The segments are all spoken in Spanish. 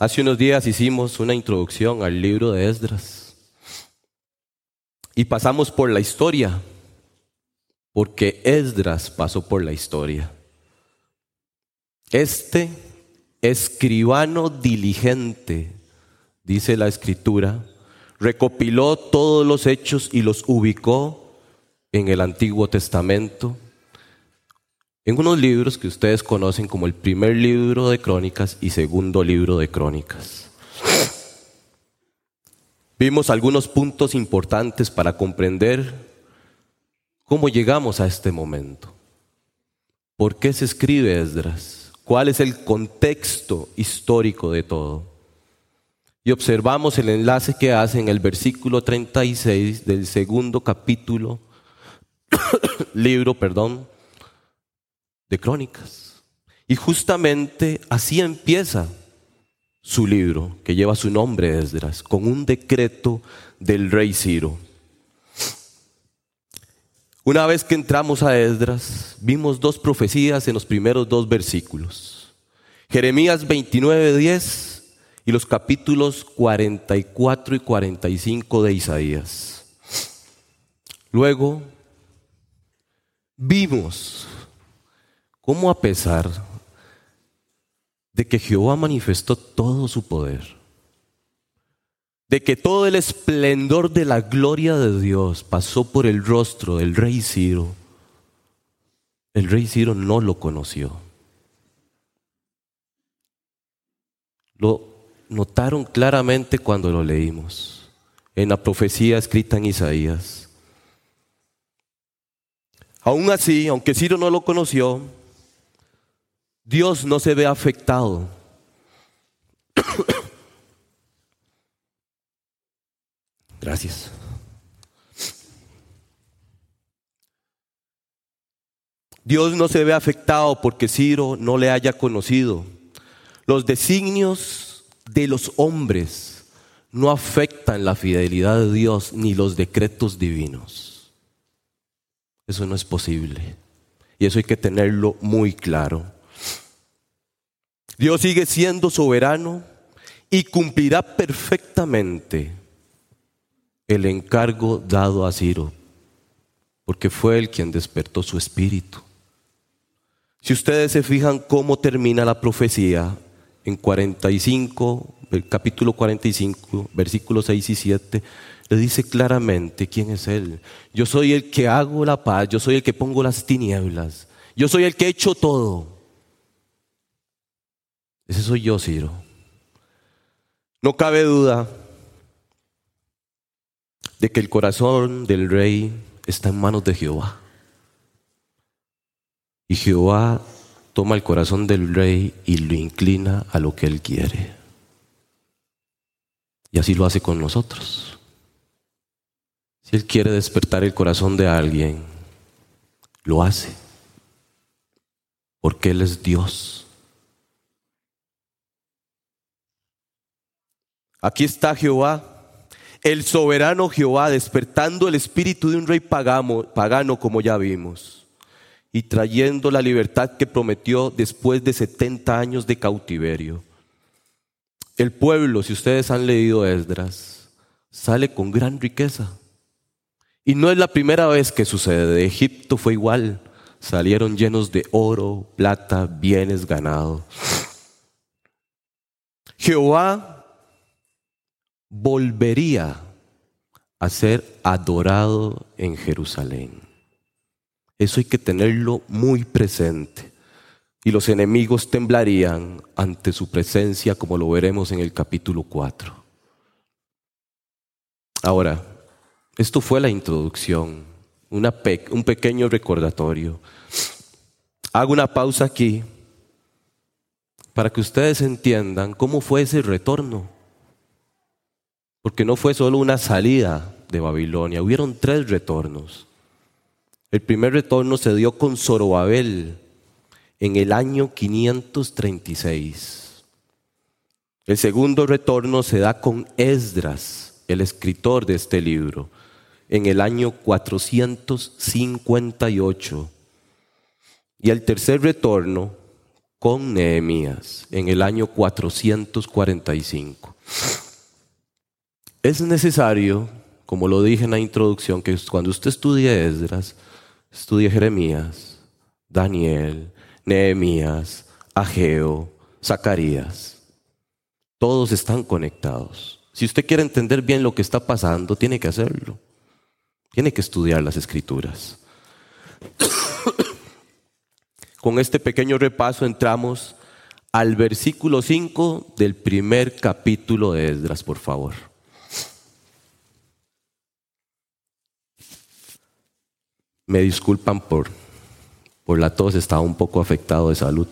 Hace unos días hicimos una introducción al libro de Esdras y pasamos por la historia, porque Esdras pasó por la historia. Este escribano diligente, dice la escritura, recopiló todos los hechos y los ubicó en el Antiguo Testamento en unos libros que ustedes conocen como el primer libro de crónicas y segundo libro de crónicas. Vimos algunos puntos importantes para comprender cómo llegamos a este momento. ¿Por qué se escribe Esdras? ¿Cuál es el contexto histórico de todo? Y observamos el enlace que hace en el versículo 36 del segundo capítulo, libro, perdón, de crónicas. Y justamente así empieza su libro, que lleva su nombre, Esdras, con un decreto del rey Ciro. Una vez que entramos a Esdras, vimos dos profecías en los primeros dos versículos. Jeremías 29, 10 y los capítulos 44 y 45 de Isaías. Luego vimos cómo a pesar de que Jehová manifestó todo su poder, de que todo el esplendor de la gloria de Dios pasó por el rostro del rey Ciro, el rey Ciro no lo conoció. Lo notaron claramente cuando lo leímos en la profecía escrita en Isaías. Aún así, aunque Ciro no lo conoció, Dios no se ve afectado. Gracias. Dios no se ve afectado porque Ciro no le haya conocido. Los designios de los hombres no afectan la fidelidad de Dios ni los decretos divinos. Eso no es posible. Y eso hay que tenerlo muy claro. Dios sigue siendo soberano y cumplirá perfectamente el encargo dado a Ciro, porque fue él quien despertó su espíritu. Si ustedes se fijan cómo termina la profecía en 45, el capítulo 45, versículos 6 y 7, le dice claramente quién es él. Yo soy el que hago la paz, yo soy el que pongo las tinieblas, yo soy el que he hecho todo. Ese soy yo, Ciro. No cabe duda de que el corazón del rey está en manos de Jehová. Y Jehová toma el corazón del rey y lo inclina a lo que él quiere. Y así lo hace con nosotros. Si él quiere despertar el corazón de alguien, lo hace. Porque él es Dios. Aquí está Jehová, el soberano Jehová, despertando el espíritu de un rey pagano, como ya vimos, y trayendo la libertad que prometió después de 70 años de cautiverio. El pueblo, si ustedes han leído Esdras, sale con gran riqueza. Y no es la primera vez que sucede. De Egipto fue igual. Salieron llenos de oro, plata, bienes ganados. Jehová volvería a ser adorado en Jerusalén. Eso hay que tenerlo muy presente. Y los enemigos temblarían ante su presencia, como lo veremos en el capítulo 4. Ahora, esto fue la introducción, un pequeño recordatorio. Hago una pausa aquí para que ustedes entiendan cómo fue ese retorno. Porque no fue solo una salida de Babilonia, hubieron tres retornos. El primer retorno se dio con Zorobabel en el año 536. El segundo retorno se da con Esdras, el escritor de este libro, en el año 458. Y el tercer retorno con Nehemías en el año 445. Es necesario, como lo dije en la introducción, que cuando usted estudie Esdras, estudie Jeremías, Daniel, Nehemías, Ageo, Zacarías. Todos están conectados. Si usted quiere entender bien lo que está pasando, tiene que hacerlo. Tiene que estudiar las escrituras. Con este pequeño repaso entramos al versículo 5 del primer capítulo de Esdras, por favor. Me disculpan por, por la tos, estaba un poco afectado de salud.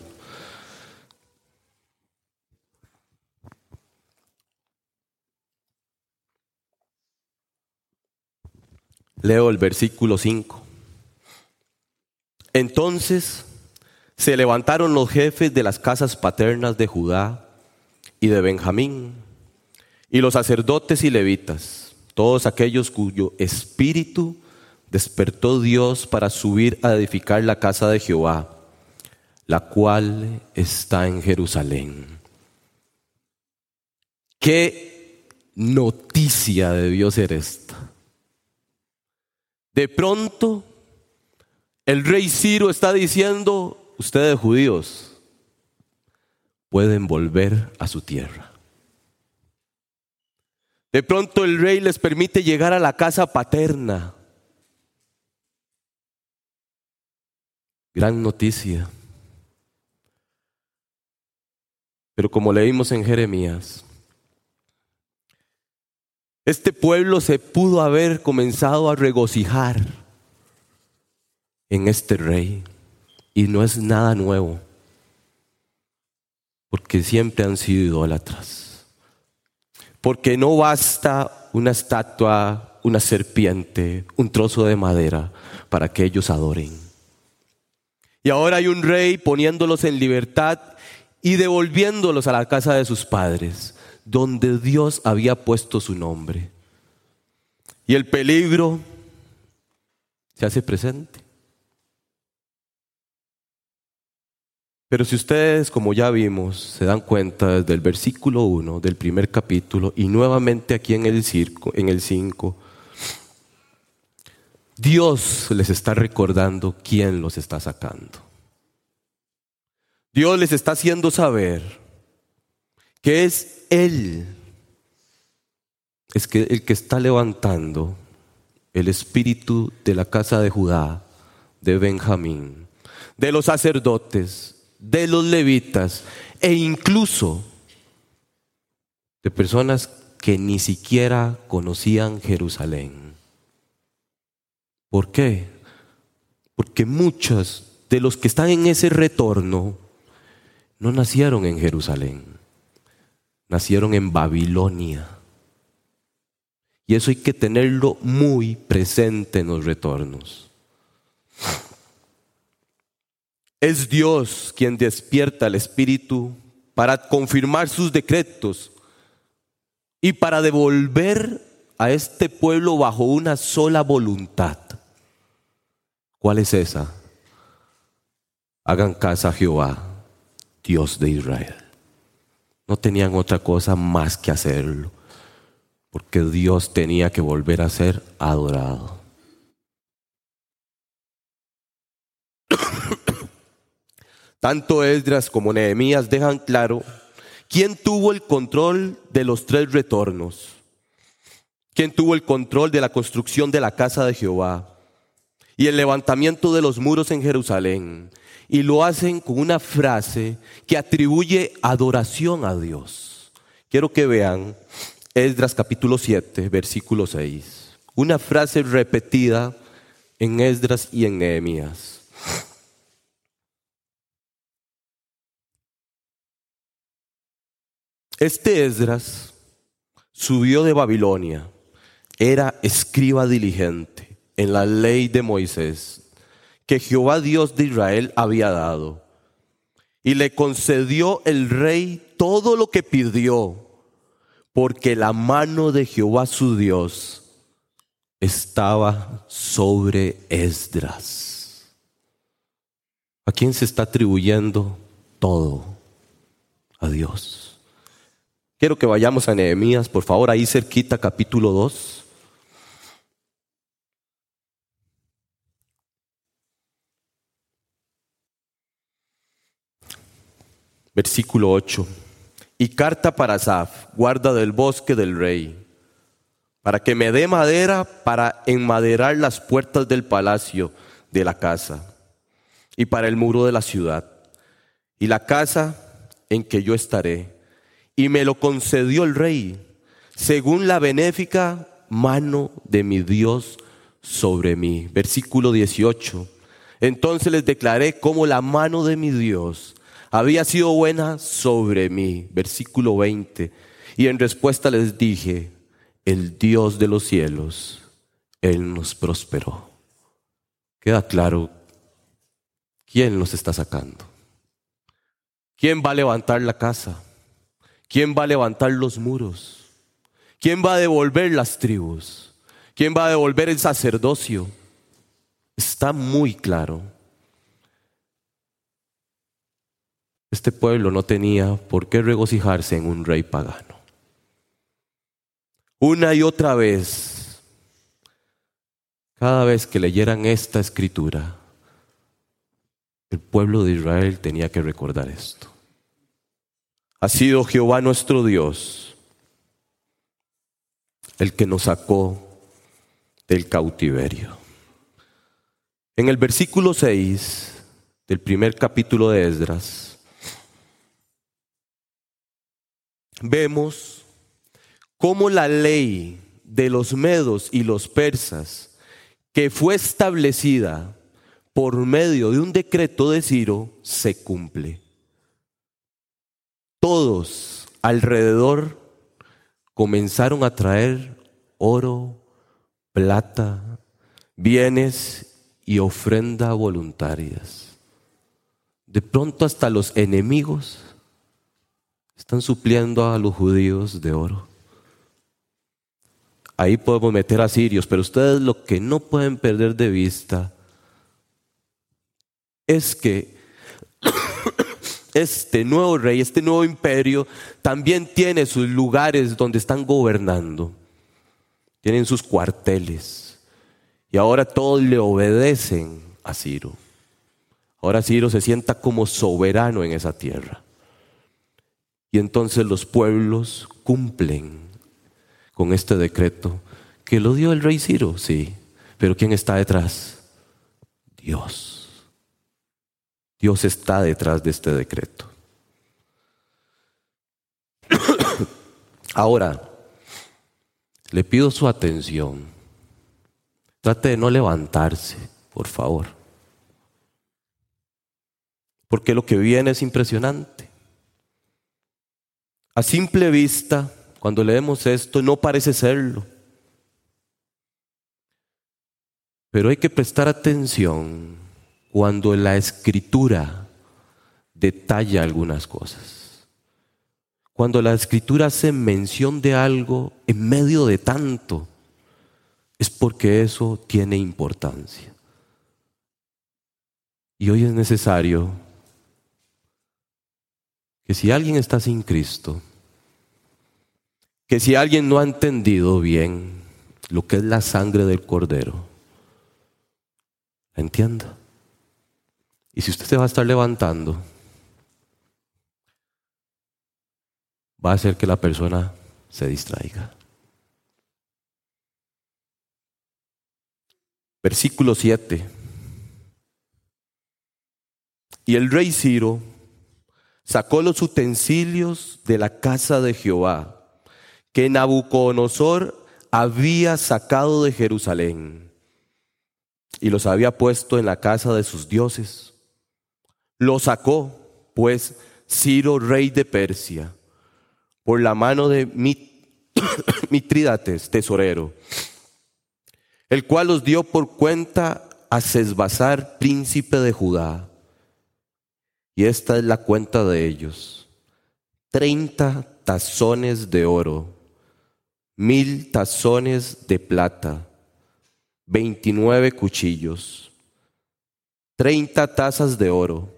Leo el versículo 5. Entonces se levantaron los jefes de las casas paternas de Judá y de Benjamín, y los sacerdotes y levitas, todos aquellos cuyo espíritu despertó Dios para subir a edificar la casa de Jehová, la cual está en Jerusalén. ¿Qué noticia debió ser esta? De pronto, el rey Ciro está diciendo, ustedes judíos pueden volver a su tierra. De pronto el rey les permite llegar a la casa paterna. Gran noticia. Pero como leímos en Jeremías, este pueblo se pudo haber comenzado a regocijar en este rey. Y no es nada nuevo, porque siempre han sido idólatras. Porque no basta una estatua, una serpiente, un trozo de madera para que ellos adoren. Y ahora hay un rey poniéndolos en libertad y devolviéndolos a la casa de sus padres, donde Dios había puesto su nombre. Y el peligro se hace presente. Pero si ustedes, como ya vimos, se dan cuenta desde el versículo 1 del primer capítulo y nuevamente aquí en el, circo, en el 5, Dios les está recordando quién los está sacando. Dios les está haciendo saber que es Él, es que el que está levantando el espíritu de la casa de Judá, de Benjamín, de los sacerdotes, de los levitas e incluso de personas que ni siquiera conocían Jerusalén. ¿Por qué? Porque muchos de los que están en ese retorno no nacieron en Jerusalén, nacieron en Babilonia. Y eso hay que tenerlo muy presente en los retornos. Es Dios quien despierta el Espíritu para confirmar sus decretos y para devolver a este pueblo bajo una sola voluntad. ¿Cuál es esa? Hagan casa a Jehová, Dios de Israel. No tenían otra cosa más que hacerlo, porque Dios tenía que volver a ser adorado. Tanto Esdras como Nehemías dejan claro quién tuvo el control de los tres retornos, quién tuvo el control de la construcción de la casa de Jehová y el levantamiento de los muros en Jerusalén. Y lo hacen con una frase que atribuye adoración a Dios. Quiero que vean Esdras capítulo 7, versículo 6. Una frase repetida en Esdras y en Nehemías. Este Esdras subió de Babilonia, era escriba diligente en la ley de Moisés que Jehová Dios de Israel había dado. Y le concedió el rey todo lo que pidió, porque la mano de Jehová su Dios estaba sobre Esdras. ¿A quién se está atribuyendo todo a Dios. Quiero que vayamos a Nehemías, por favor, ahí cerquita, capítulo 2. Versículo 8. Y carta para Asaf, guarda del bosque del rey, para que me dé madera para enmaderar las puertas del palacio de la casa y para el muro de la ciudad y la casa en que yo estaré. Y me lo concedió el rey, según la benéfica mano de mi Dios sobre mí. Versículo 18. Entonces les declaré cómo la mano de mi Dios había sido buena sobre mí. Versículo 20. Y en respuesta les dije, el Dios de los cielos, Él nos prosperó. Queda claro quién nos está sacando. ¿Quién va a levantar la casa? ¿Quién va a levantar los muros? ¿Quién va a devolver las tribus? ¿Quién va a devolver el sacerdocio? Está muy claro. Este pueblo no tenía por qué regocijarse en un rey pagano. Una y otra vez, cada vez que leyeran esta escritura, el pueblo de Israel tenía que recordar esto. Ha sido Jehová nuestro Dios el que nos sacó del cautiverio. En el versículo 6 del primer capítulo de Esdras, vemos cómo la ley de los medos y los persas, que fue establecida por medio de un decreto de Ciro, se cumple. Todos alrededor comenzaron a traer oro, plata, bienes y ofrenda voluntarias. De pronto hasta los enemigos están supliendo a los judíos de oro. Ahí podemos meter a sirios, pero ustedes lo que no pueden perder de vista es que este nuevo rey, este nuevo imperio, también tiene sus lugares donde están gobernando. Tienen sus cuarteles. Y ahora todos le obedecen a Ciro. Ahora Ciro se sienta como soberano en esa tierra. Y entonces los pueblos cumplen con este decreto que lo dio el rey Ciro, sí. Pero ¿quién está detrás? Dios. Dios está detrás de este decreto. Ahora, le pido su atención. Trate de no levantarse, por favor. Porque lo que viene es impresionante. A simple vista, cuando leemos esto, no parece serlo. Pero hay que prestar atención cuando la escritura detalla algunas cosas. Cuando la escritura hace mención de algo en medio de tanto, es porque eso tiene importancia. Y hoy es necesario que si alguien está sin Cristo, que si alguien no ha entendido bien lo que es la sangre del cordero, entienda. Y si usted se va a estar levantando, va a hacer que la persona se distraiga. Versículo 7. Y el rey Ciro sacó los utensilios de la casa de Jehová que Nabucodonosor había sacado de Jerusalén y los había puesto en la casa de sus dioses. Lo sacó, pues, Ciro, rey de Persia, por la mano de Mitridates, tesorero, el cual los dio por cuenta a Sesbazar, príncipe de Judá. Y esta es la cuenta de ellos. Treinta tazones de oro mil tazones de plata, veintinueve cuchillos, treinta tazas de oro,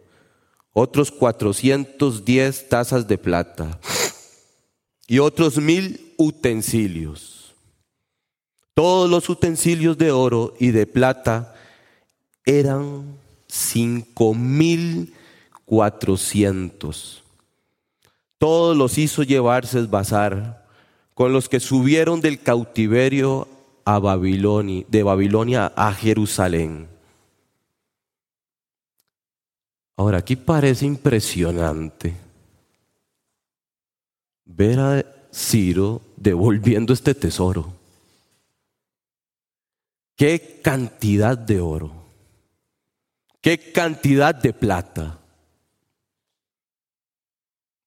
otros 410 tazas de plata y otros mil utensilios. Todos los utensilios de oro y de plata eran cinco mil cuatrocientos. Todos los hizo llevarse bazar con los que subieron del cautiverio a Babilonia, de Babilonia a Jerusalén. Ahora, aquí parece impresionante ver a Ciro devolviendo este tesoro. Qué cantidad de oro, qué cantidad de plata.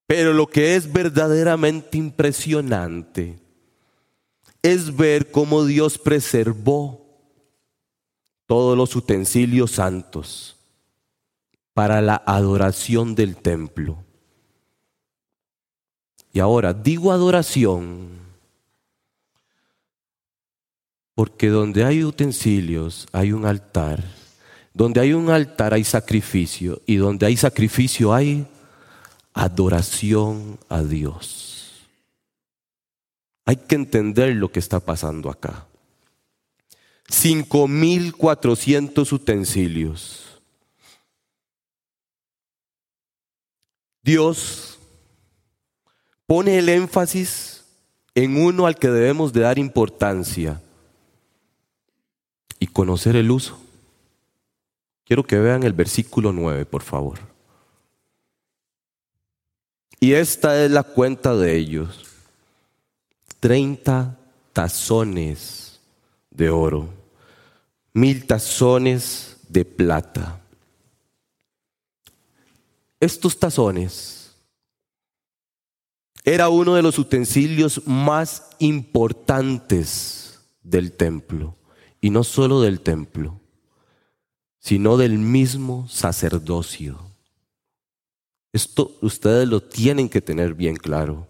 Pero lo que es verdaderamente impresionante es ver cómo Dios preservó todos los utensilios santos para la adoración del templo. Y ahora digo adoración porque donde hay utensilios hay un altar. Donde hay un altar hay sacrificio y donde hay sacrificio hay adoración a Dios. Hay que entender lo que está pasando acá. 5.400 utensilios. Dios pone el énfasis en uno al que debemos de dar importancia y conocer el uso. Quiero que vean el versículo 9, por favor. Y esta es la cuenta de ellos. 30 tazones de oro, mil tazones de plata. Estos tazones era uno de los utensilios más importantes del templo, y no solo del templo, sino del mismo sacerdocio. Esto ustedes lo tienen que tener bien claro.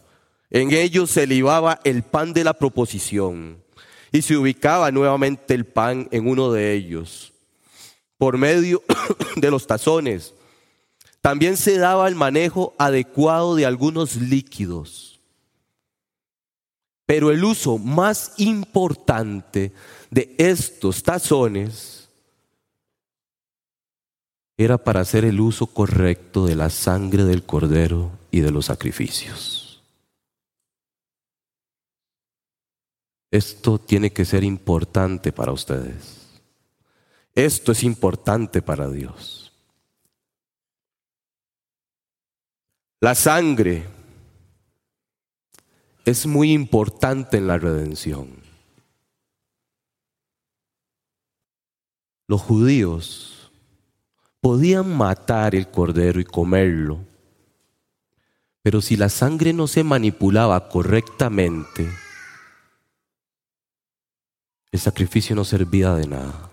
En ellos se libaba el pan de la proposición y se ubicaba nuevamente el pan en uno de ellos por medio de los tazones. También se daba el manejo adecuado de algunos líquidos. Pero el uso más importante de estos tazones era para hacer el uso correcto de la sangre del cordero y de los sacrificios. Esto tiene que ser importante para ustedes. Esto es importante para Dios. La sangre es muy importante en la redención. Los judíos podían matar el cordero y comerlo, pero si la sangre no se manipulaba correctamente, el sacrificio no servía de nada.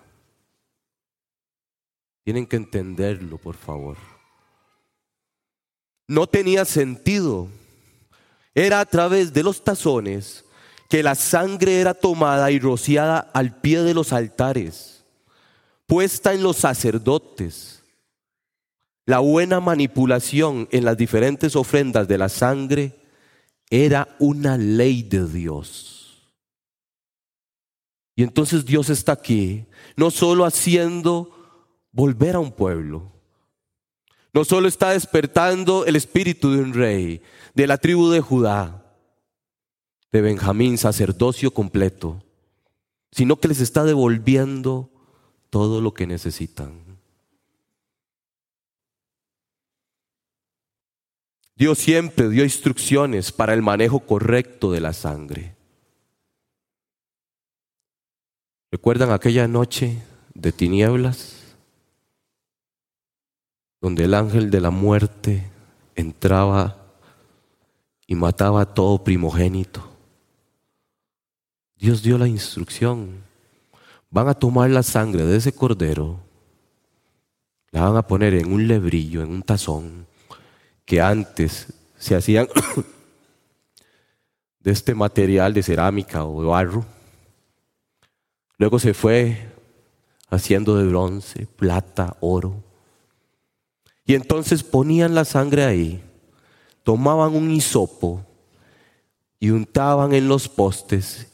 Tienen que entenderlo, por favor. No tenía sentido. Era a través de los tazones que la sangre era tomada y rociada al pie de los altares, puesta en los sacerdotes. La buena manipulación en las diferentes ofrendas de la sangre era una ley de Dios. Y entonces Dios está aquí, no solo haciendo volver a un pueblo, no solo está despertando el espíritu de un rey, de la tribu de Judá, de Benjamín, sacerdocio completo, sino que les está devolviendo todo lo que necesitan. Dios siempre dio instrucciones para el manejo correcto de la sangre. ¿Recuerdan aquella noche de tinieblas? Donde el ángel de la muerte entraba y mataba a todo primogénito. Dios dio la instrucción. Van a tomar la sangre de ese cordero, la van a poner en un lebrillo, en un tazón, que antes se hacían de este material de cerámica o de barro Luego se fue haciendo de bronce, plata, oro. Y entonces ponían la sangre ahí, tomaban un hisopo y untaban en los postes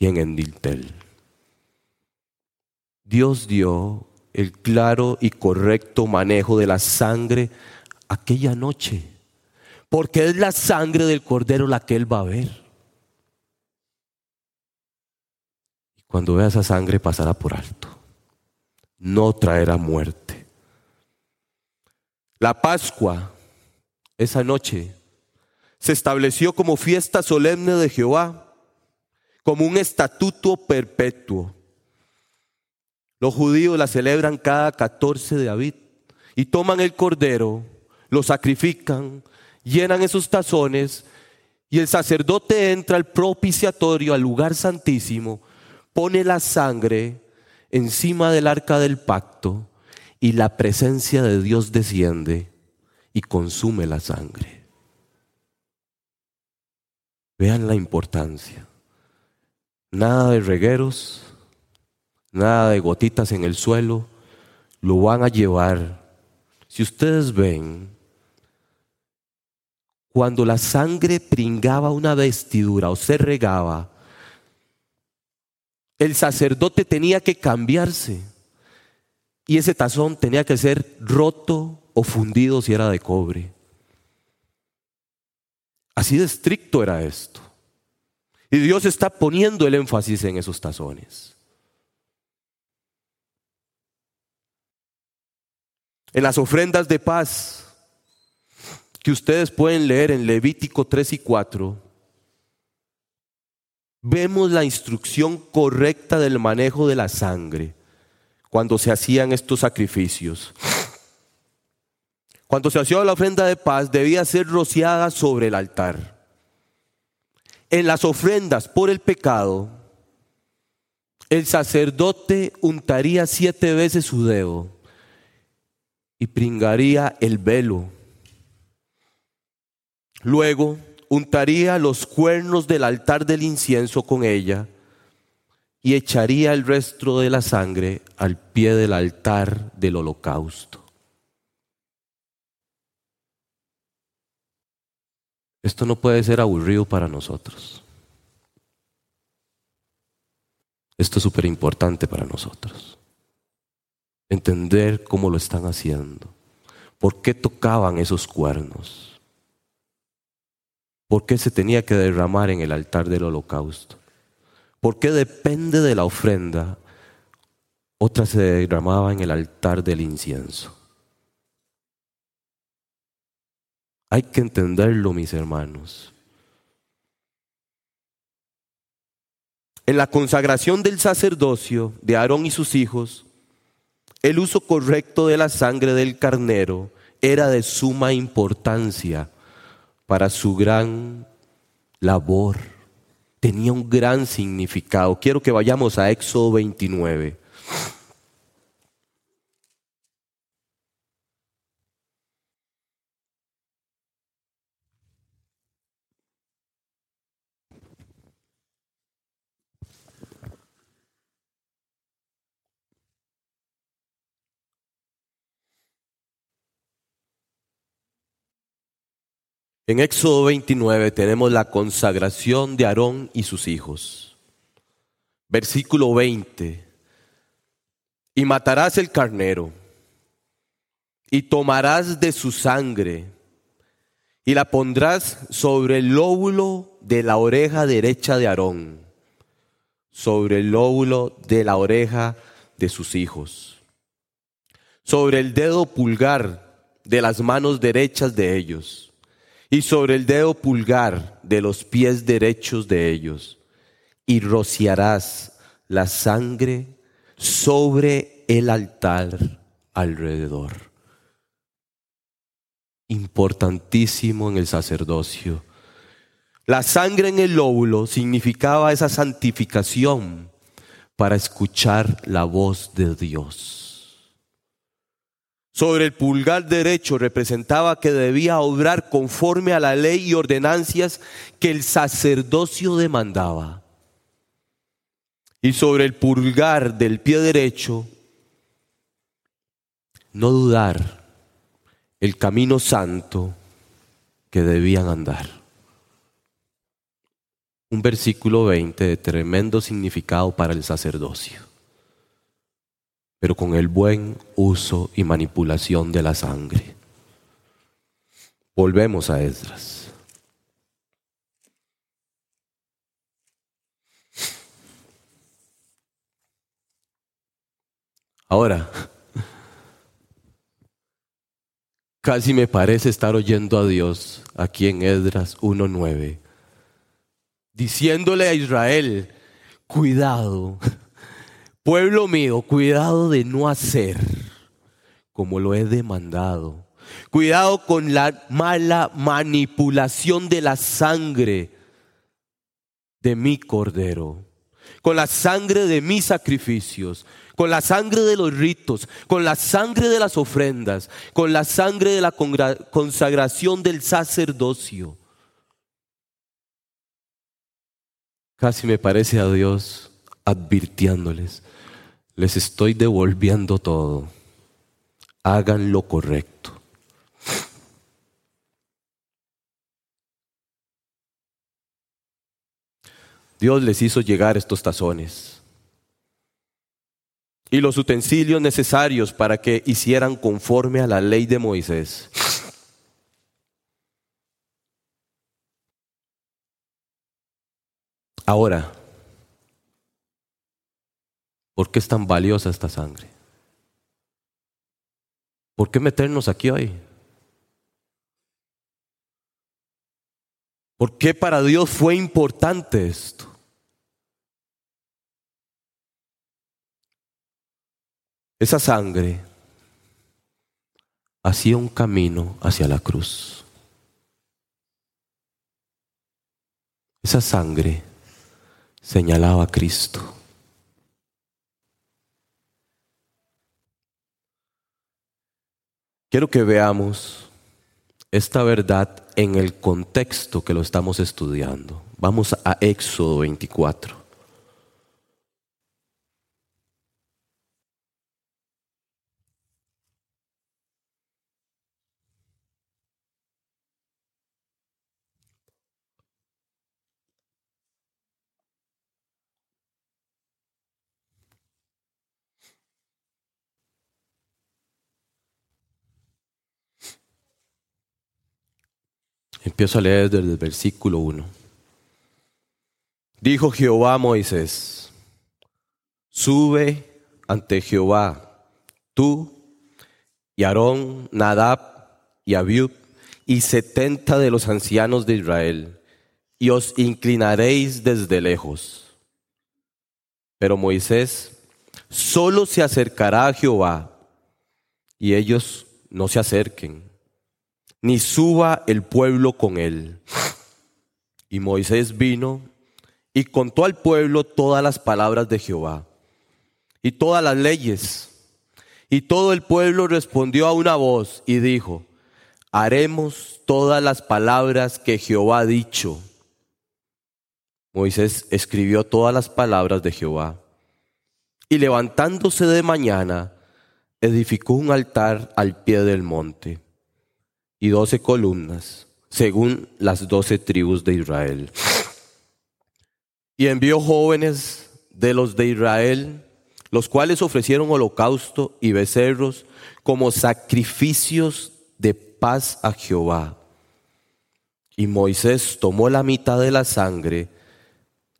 y en el dintel. Dios dio el claro y correcto manejo de la sangre aquella noche, porque es la sangre del cordero la que Él va a ver. Y cuando vea esa sangre pasará por alto, no traerá muerte. La Pascua, esa noche, se estableció como fiesta solemne de Jehová, como un estatuto perpetuo. Los judíos la celebran cada 14 de Abid y toman el cordero, lo sacrifican, llenan esos tazones y el sacerdote entra al propiciatorio, al lugar santísimo, pone la sangre encima del arca del pacto y la presencia de Dios desciende y consume la sangre. Vean la importancia. Nada de regueros, nada de gotitas en el suelo, lo van a llevar. Si ustedes ven, cuando la sangre pringaba una vestidura o se regaba, el sacerdote tenía que cambiarse y ese tazón tenía que ser roto o fundido si era de cobre. Así de estricto era esto. Y Dios está poniendo el énfasis en esos tazones. En las ofrendas de paz que ustedes pueden leer en Levítico 3 y 4, vemos la instrucción correcta del manejo de la sangre cuando se hacían estos sacrificios. Cuando se hacía la ofrenda de paz debía ser rociada sobre el altar. En las ofrendas por el pecado, el sacerdote untaría siete veces su dedo y pringaría el velo. Luego untaría los cuernos del altar del incienso con ella y echaría el resto de la sangre al pie del altar del holocausto. Esto no puede ser aburrido para nosotros. Esto es súper importante para nosotros entender cómo lo están haciendo. ¿Por qué tocaban esos cuernos? ¿Por qué se tenía que derramar en el altar del holocausto? ¿Por qué depende de la ofrenda? Otra se derramaba en el altar del incienso. Hay que entenderlo, mis hermanos. En la consagración del sacerdocio de Aarón y sus hijos, el uso correcto de la sangre del carnero era de suma importancia para su gran labor. Tenía un gran significado. Quiero que vayamos a Éxodo 29. En Éxodo 29 tenemos la consagración de Aarón y sus hijos. Versículo 20. Y matarás el carnero, y tomarás de su sangre, y la pondrás sobre el lóbulo de la oreja derecha de Aarón, sobre el lóbulo de la oreja de sus hijos, sobre el dedo pulgar de las manos derechas de ellos y sobre el dedo pulgar de los pies derechos de ellos, y rociarás la sangre sobre el altar alrededor. Importantísimo en el sacerdocio. La sangre en el lóbulo significaba esa santificación para escuchar la voz de Dios sobre el pulgar derecho representaba que debía obrar conforme a la ley y ordenancias que el sacerdocio demandaba. Y sobre el pulgar del pie derecho, no dudar el camino santo que debían andar. Un versículo 20 de tremendo significado para el sacerdocio, pero con el buen uso y manipulación de la sangre. Volvemos a Esdras. Ahora, casi me parece estar oyendo a Dios aquí en Esdras 1.9, diciéndole a Israel, cuidado, pueblo mío, cuidado de no hacer como lo he demandado. Cuidado con la mala manipulación de la sangre de mi cordero, con la sangre de mis sacrificios, con la sangre de los ritos, con la sangre de las ofrendas, con la sangre de la consagración del sacerdocio. Casi me parece a Dios advirtiéndoles, les estoy devolviendo todo, hagan lo correcto. Dios les hizo llegar estos tazones y los utensilios necesarios para que hicieran conforme a la ley de Moisés. Ahora, ¿por qué es tan valiosa esta sangre? ¿Por qué meternos aquí hoy? ¿Por qué para Dios fue importante esto? Esa sangre hacía un camino hacia la cruz. Esa sangre señalaba a Cristo. Quiero que veamos esta verdad en el contexto que lo estamos estudiando. Vamos a Éxodo 24. Empiezo a leer desde el versículo 1. Dijo Jehová a Moisés, sube ante Jehová, tú y Aarón, Nadab y Abiud y setenta de los ancianos de Israel, y os inclinaréis desde lejos. Pero Moisés solo se acercará a Jehová, y ellos no se acerquen ni suba el pueblo con él. Y Moisés vino y contó al pueblo todas las palabras de Jehová y todas las leyes. Y todo el pueblo respondió a una voz y dijo, haremos todas las palabras que Jehová ha dicho. Moisés escribió todas las palabras de Jehová y levantándose de mañana, edificó un altar al pie del monte y doce columnas, según las doce tribus de Israel. Y envió jóvenes de los de Israel, los cuales ofrecieron holocausto y becerros como sacrificios de paz a Jehová. Y Moisés tomó la mitad de la sangre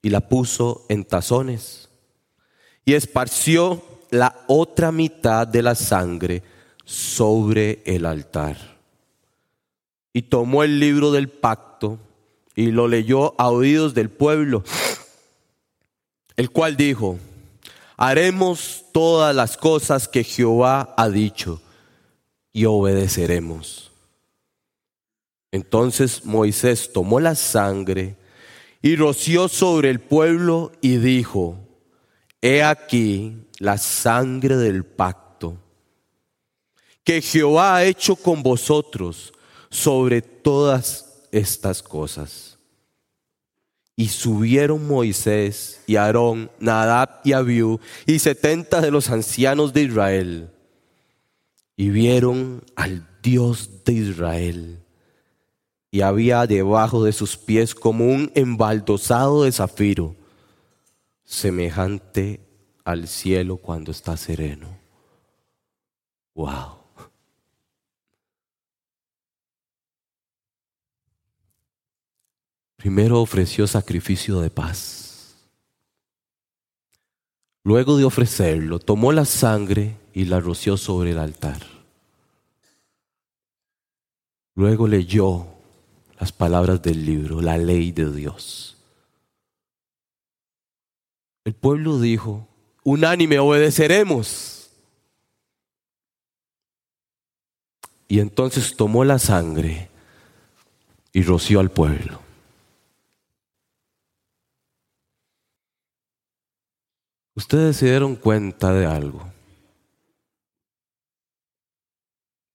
y la puso en tazones y esparció la otra mitad de la sangre sobre el altar y tomó el libro del pacto y lo leyó a oídos del pueblo, el cual dijo, haremos todas las cosas que Jehová ha dicho y obedeceremos. Entonces Moisés tomó la sangre y roció sobre el pueblo y dijo, he aquí la sangre del pacto que Jehová ha hecho con vosotros sobre todas estas cosas. Y subieron Moisés y Aarón, Nadab y Abiú y setenta de los ancianos de Israel y vieron al Dios de Israel. Y había debajo de sus pies como un embaldosado de zafiro, semejante al cielo cuando está sereno. Wow. Primero ofreció sacrificio de paz. Luego de ofrecerlo, tomó la sangre y la roció sobre el altar. Luego leyó las palabras del libro, la ley de Dios. El pueblo dijo, unánime obedeceremos. Y entonces tomó la sangre y roció al pueblo. Ustedes se dieron cuenta de algo.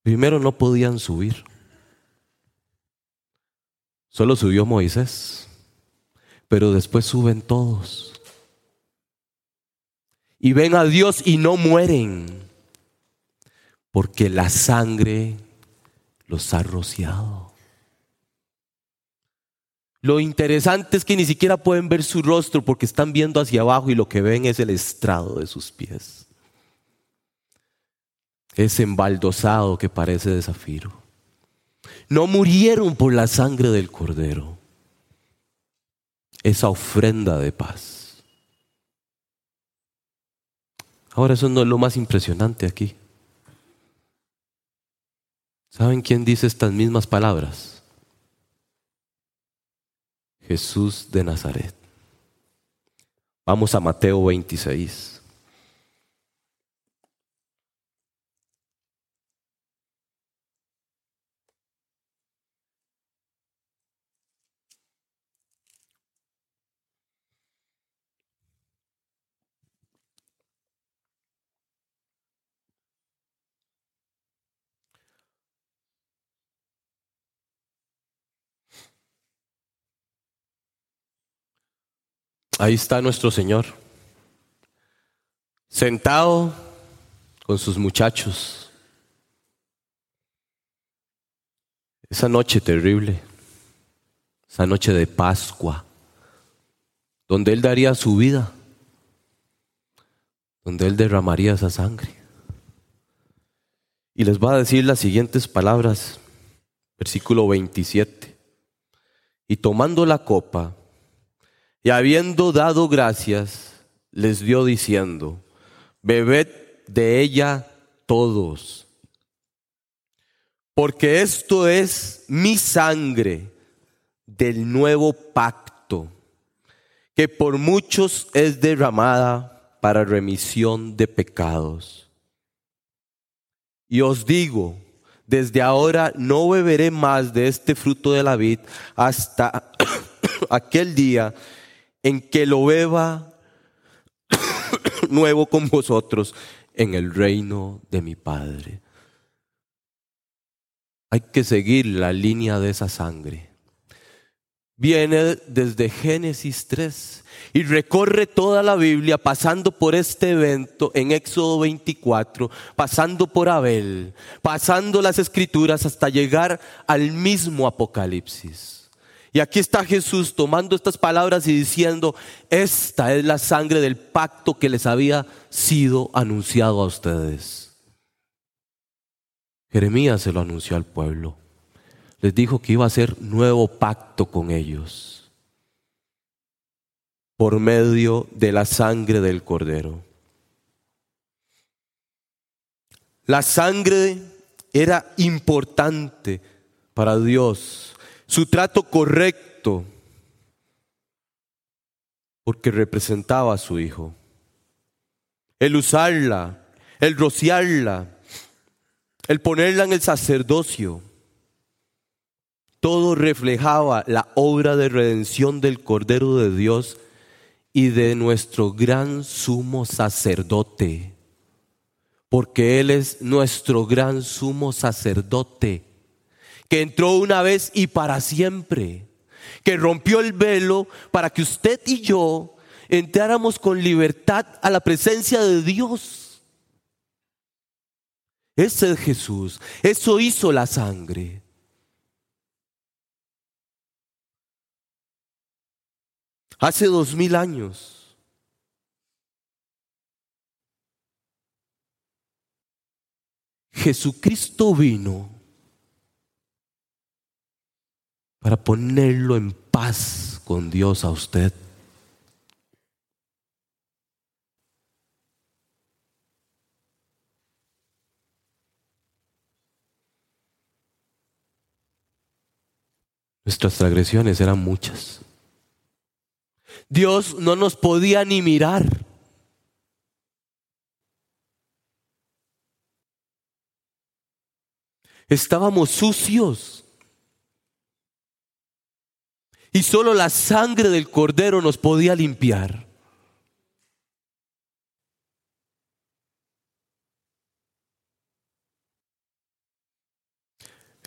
Primero no podían subir. Solo subió Moisés, pero después suben todos. Y ven a Dios y no mueren, porque la sangre los ha rociado. Lo interesante es que ni siquiera pueden ver su rostro porque están viendo hacia abajo y lo que ven es el estrado de sus pies. Es embaldosado que parece de zafiro. No murieron por la sangre del cordero. Esa ofrenda de paz. Ahora eso no es lo más impresionante aquí. ¿Saben quién dice estas mismas palabras? Jesús de Nazaret. Vamos a Mateo 26. Ahí está nuestro Señor, sentado con sus muchachos. Esa noche terrible, esa noche de Pascua, donde Él daría su vida, donde Él derramaría esa sangre. Y les va a decir las siguientes palabras, versículo 27. Y tomando la copa, y habiendo dado gracias, les dio diciendo, bebed de ella todos, porque esto es mi sangre del nuevo pacto, que por muchos es derramada para remisión de pecados. Y os digo, desde ahora no beberé más de este fruto de la vid hasta aquel día en que lo beba nuevo con vosotros en el reino de mi Padre. Hay que seguir la línea de esa sangre. Viene desde Génesis 3 y recorre toda la Biblia pasando por este evento en Éxodo 24, pasando por Abel, pasando las escrituras hasta llegar al mismo Apocalipsis. Y aquí está Jesús tomando estas palabras y diciendo, esta es la sangre del pacto que les había sido anunciado a ustedes. Jeremías se lo anunció al pueblo. Les dijo que iba a hacer nuevo pacto con ellos por medio de la sangre del cordero. La sangre era importante para Dios su trato correcto, porque representaba a su hijo. El usarla, el rociarla, el ponerla en el sacerdocio, todo reflejaba la obra de redención del Cordero de Dios y de nuestro gran sumo sacerdote, porque Él es nuestro gran sumo sacerdote que entró una vez y para siempre, que rompió el velo para que usted y yo entráramos con libertad a la presencia de Dios. Ese es Jesús. Eso hizo la sangre. Hace dos mil años. Jesucristo vino para ponerlo en paz con Dios a usted. Nuestras transgresiones eran muchas. Dios no nos podía ni mirar. Estábamos sucios. Y solo la sangre del cordero nos podía limpiar.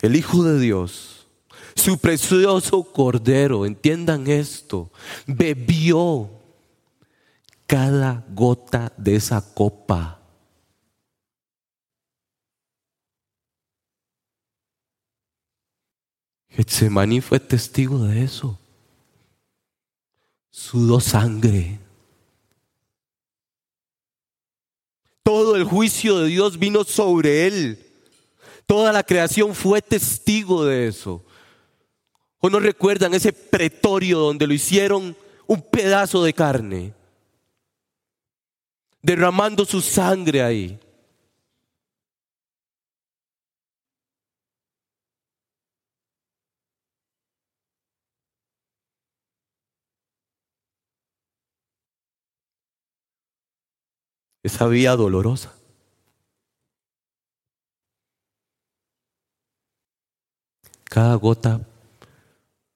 El Hijo de Dios su precioso cordero, entiendan esto, bebió cada gota de esa copa. Getsemaní fue testigo de eso. Sudó sangre. Todo el juicio de Dios vino sobre él. Toda la creación fue testigo de eso. ¿O no recuerdan ese pretorio donde lo hicieron un pedazo de carne? Derramando su sangre ahí. Esa vía dolorosa. Cada gota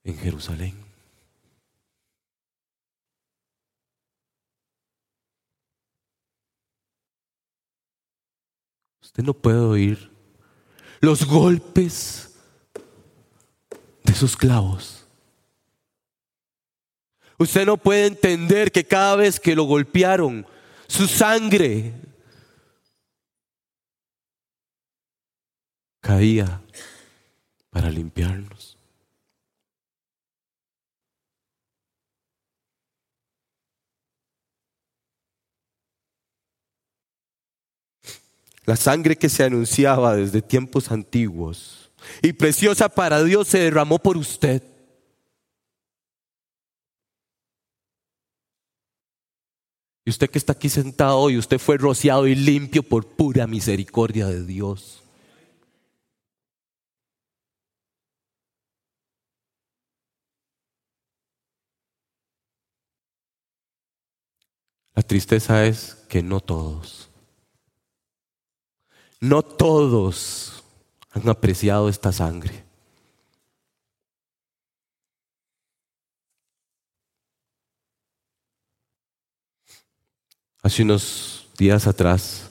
en Jerusalén. Usted no puede oír los golpes de sus clavos. Usted no puede entender que cada vez que lo golpearon, su sangre caía para limpiarnos. La sangre que se anunciaba desde tiempos antiguos y preciosa para Dios se derramó por usted. Y usted que está aquí sentado hoy, usted fue rociado y limpio por pura misericordia de Dios. La tristeza es que no todos no todos han apreciado esta sangre. Hace unos días atrás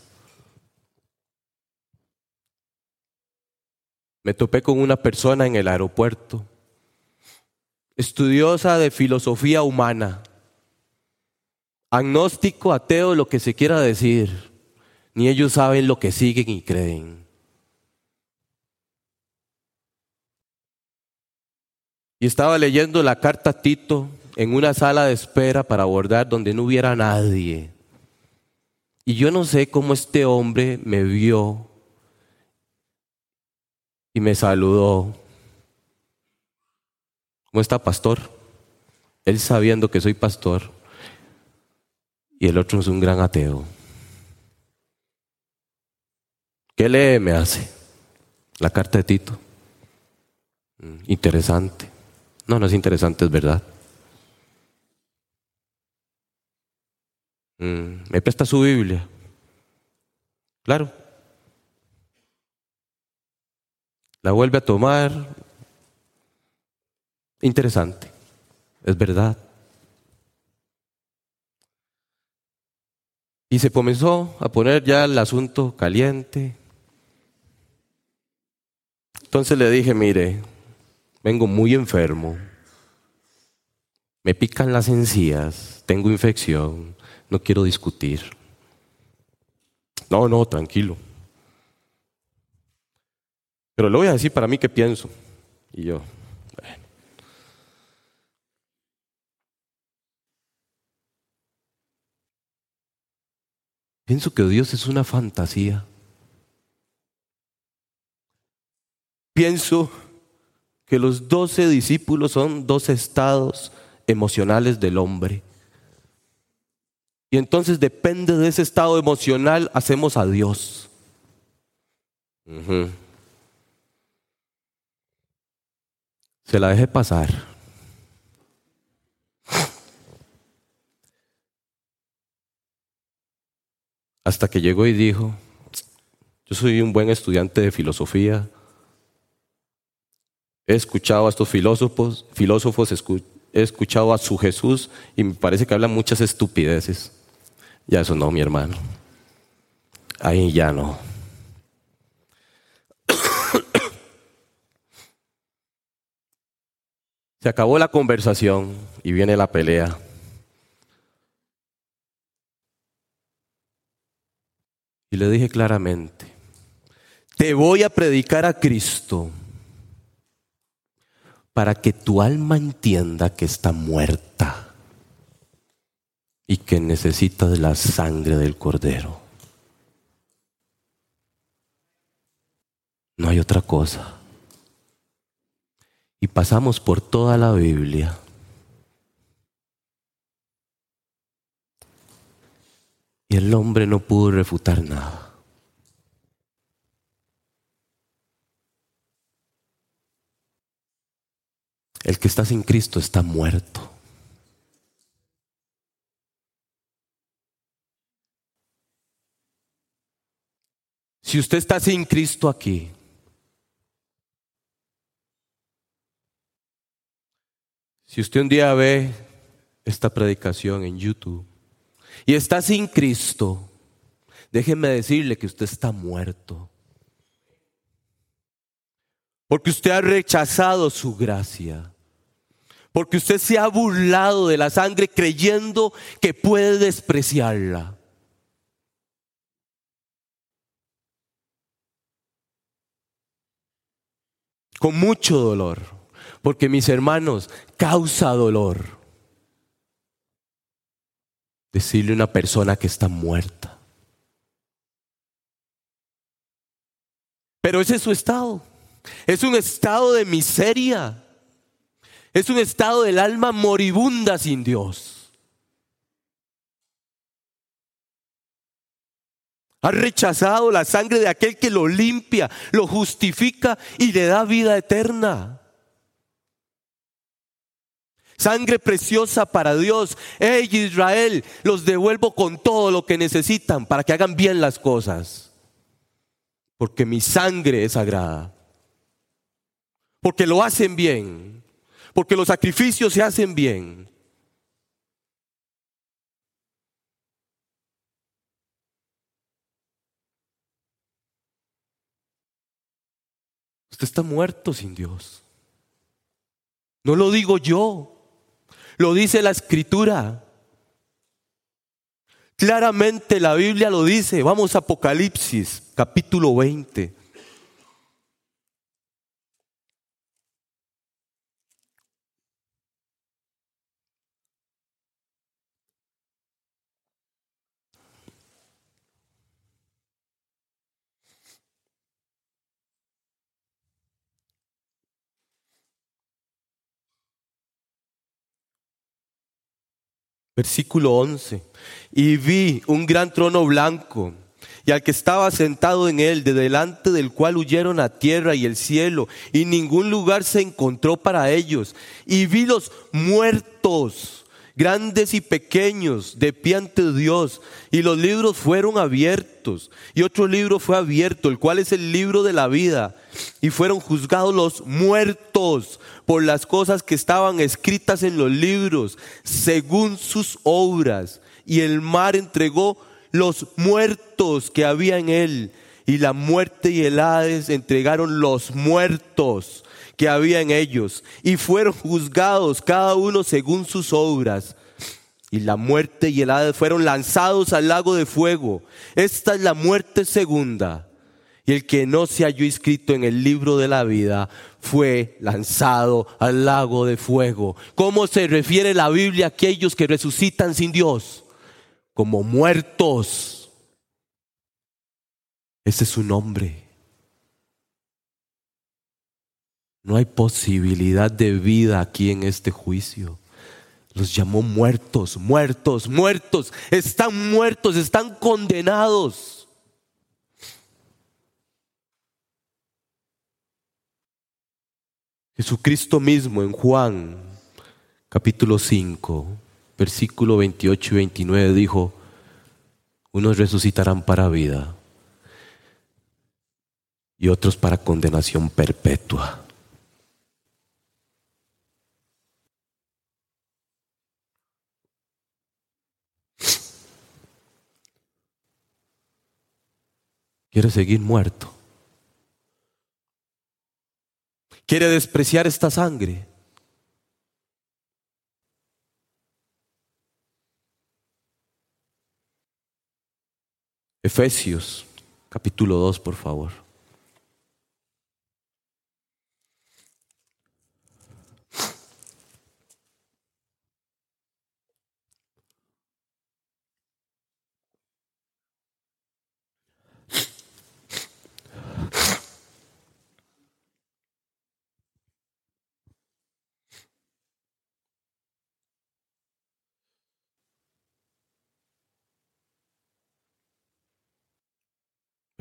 me topé con una persona en el aeropuerto, estudiosa de filosofía humana, agnóstico, ateo, lo que se quiera decir ni ellos saben lo que siguen y creen. Y estaba leyendo la carta a Tito en una sala de espera para abordar donde no hubiera nadie. Y yo no sé cómo este hombre me vio y me saludó. ¿Cómo está, pastor? Él sabiendo que soy pastor y el otro es un gran ateo. ¿Qué lee? Me hace. La carta de Tito. Mm, interesante. No, no es interesante, es verdad. ¿Me presta su Biblia? Claro. La vuelve a tomar. Interesante. Es verdad. Y se comenzó a poner ya el asunto caliente. Entonces le dije, mire, vengo muy enfermo, me pican las encías, tengo infección, no quiero discutir. No, no, tranquilo. Pero le voy a decir para mí qué pienso. Y yo, bueno. Pienso que Dios es una fantasía. Pienso que los doce discípulos son dos estados emocionales del hombre. Y entonces depende de ese estado emocional, hacemos a Dios. Se la deje pasar. Hasta que llegó y dijo, yo soy un buen estudiante de filosofía, he escuchado a estos filósofos, filósofos, he escuchado a su Jesús y me parece que hablan muchas estupideces. Ya eso no, mi hermano. Ahí ya no. Se acabó la conversación y viene la pelea. Y le dije claramente, te voy a predicar a Cristo para que tu alma entienda que está muerta y que necesita de la sangre del cordero. No hay otra cosa. Y pasamos por toda la Biblia. Y el hombre no pudo refutar nada. El que está sin Cristo está muerto. Si usted está sin Cristo aquí, si usted un día ve esta predicación en YouTube y está sin Cristo, déjeme decirle que usted está muerto. Porque usted ha rechazado su gracia. Porque usted se ha burlado de la sangre creyendo que puede despreciarla. Con mucho dolor. Porque mis hermanos, causa dolor decirle a una persona que está muerta. Pero ese es su estado. Es un estado de miseria. Es un estado del alma moribunda sin Dios. Ha rechazado la sangre de aquel que lo limpia, lo justifica y le da vida eterna. Sangre preciosa para Dios. Hey Israel, los devuelvo con todo lo que necesitan para que hagan bien las cosas. Porque mi sangre es sagrada. Porque lo hacen bien porque los sacrificios se hacen bien. Usted está muerto sin Dios. No lo digo yo, lo dice la escritura. Claramente la Biblia lo dice. Vamos a Apocalipsis, capítulo 20. Versículo 11. Y vi un gran trono blanco y al que estaba sentado en él, de delante del cual huyeron a tierra y el cielo, y ningún lugar se encontró para ellos. Y vi los muertos, grandes y pequeños, de pie ante Dios, y los libros fueron abiertos, y otro libro fue abierto, el cual es el libro de la vida, y fueron juzgados los muertos por las cosas que estaban escritas en los libros, según sus obras. Y el mar entregó los muertos que había en él. Y la muerte y el Hades entregaron los muertos que había en ellos. Y fueron juzgados cada uno según sus obras. Y la muerte y el Hades fueron lanzados al lago de fuego. Esta es la muerte segunda. Y el que no se halló inscrito en el libro de la vida fue lanzado al lago de fuego. ¿Cómo se refiere la Biblia a aquellos que resucitan sin Dios? Como muertos. Ese es su nombre. No hay posibilidad de vida aquí en este juicio. Los llamó muertos, muertos, muertos. Están muertos, están condenados. Jesucristo mismo en Juan capítulo 5, versículo 28 y 29 dijo, unos resucitarán para vida y otros para condenación perpetua. quiere seguir muerto. Quiere despreciar esta sangre. Efesios capítulo 2, por favor.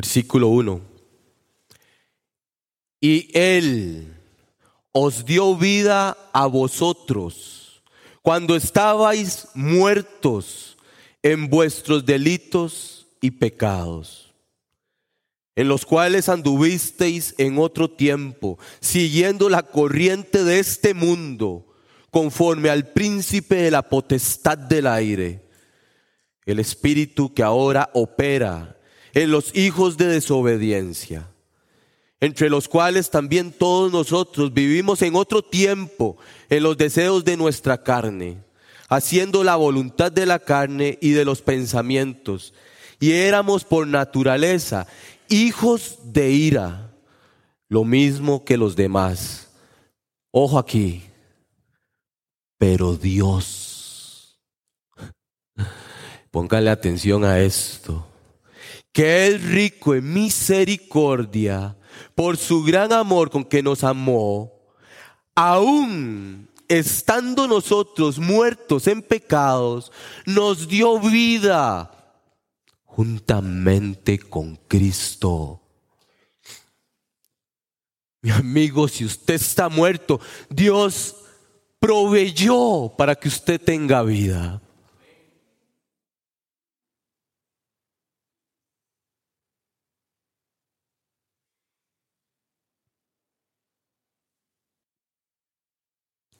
Versículo 1. Y Él os dio vida a vosotros cuando estabais muertos en vuestros delitos y pecados, en los cuales anduvisteis en otro tiempo, siguiendo la corriente de este mundo, conforme al príncipe de la potestad del aire, el espíritu que ahora opera en los hijos de desobediencia, entre los cuales también todos nosotros vivimos en otro tiempo en los deseos de nuestra carne, haciendo la voluntad de la carne y de los pensamientos, y éramos por naturaleza hijos de ira, lo mismo que los demás. Ojo aquí, pero Dios, póngale atención a esto que es rico en misericordia, por su gran amor con que nos amó, aún estando nosotros muertos en pecados, nos dio vida juntamente con Cristo. Mi amigo, si usted está muerto, Dios proveyó para que usted tenga vida.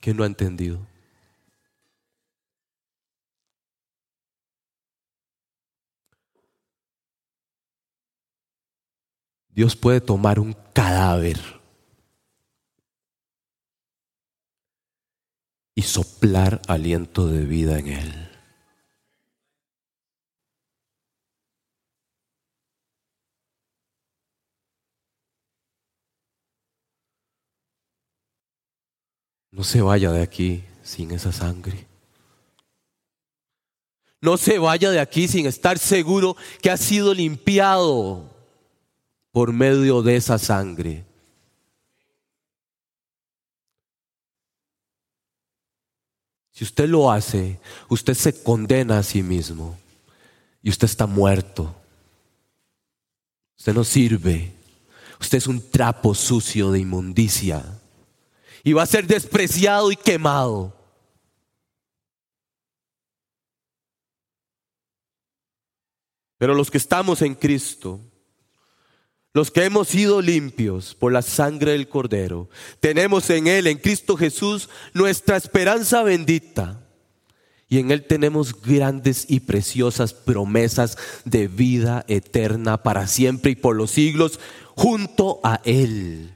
Que no ha entendido. Dios puede tomar un cadáver y soplar aliento de vida en él. No se vaya de aquí sin esa sangre. No se vaya de aquí sin estar seguro que ha sido limpiado por medio de esa sangre. Si usted lo hace, usted se condena a sí mismo y usted está muerto. Usted no sirve. Usted es un trapo sucio de inmundicia y va a ser despreciado y quemado. Pero los que estamos en Cristo, los que hemos sido limpios por la sangre del Cordero, tenemos en Él, en Cristo Jesús, nuestra esperanza bendita. Y en Él tenemos grandes y preciosas promesas de vida eterna para siempre y por los siglos junto a Él.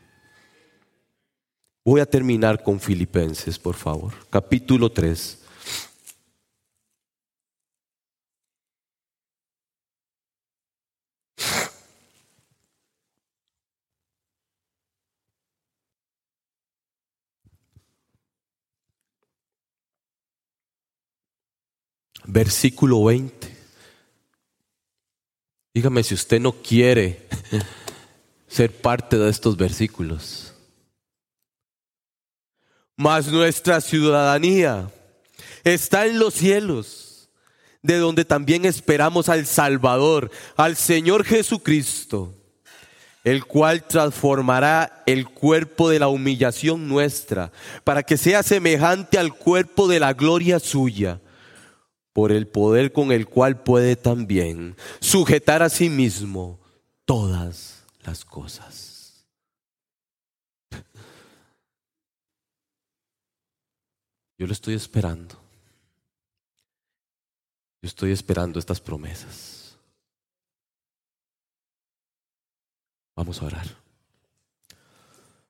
Voy a terminar con Filipenses, por favor. Capítulo 3. Versículo 20. Dígame si usted no quiere ser parte de estos versículos. Mas nuestra ciudadanía está en los cielos, de donde también esperamos al Salvador, al Señor Jesucristo, el cual transformará el cuerpo de la humillación nuestra, para que sea semejante al cuerpo de la gloria suya por el poder con el cual puede también sujetar a sí mismo todas las cosas. Yo lo estoy esperando. Yo estoy esperando estas promesas. Vamos a orar.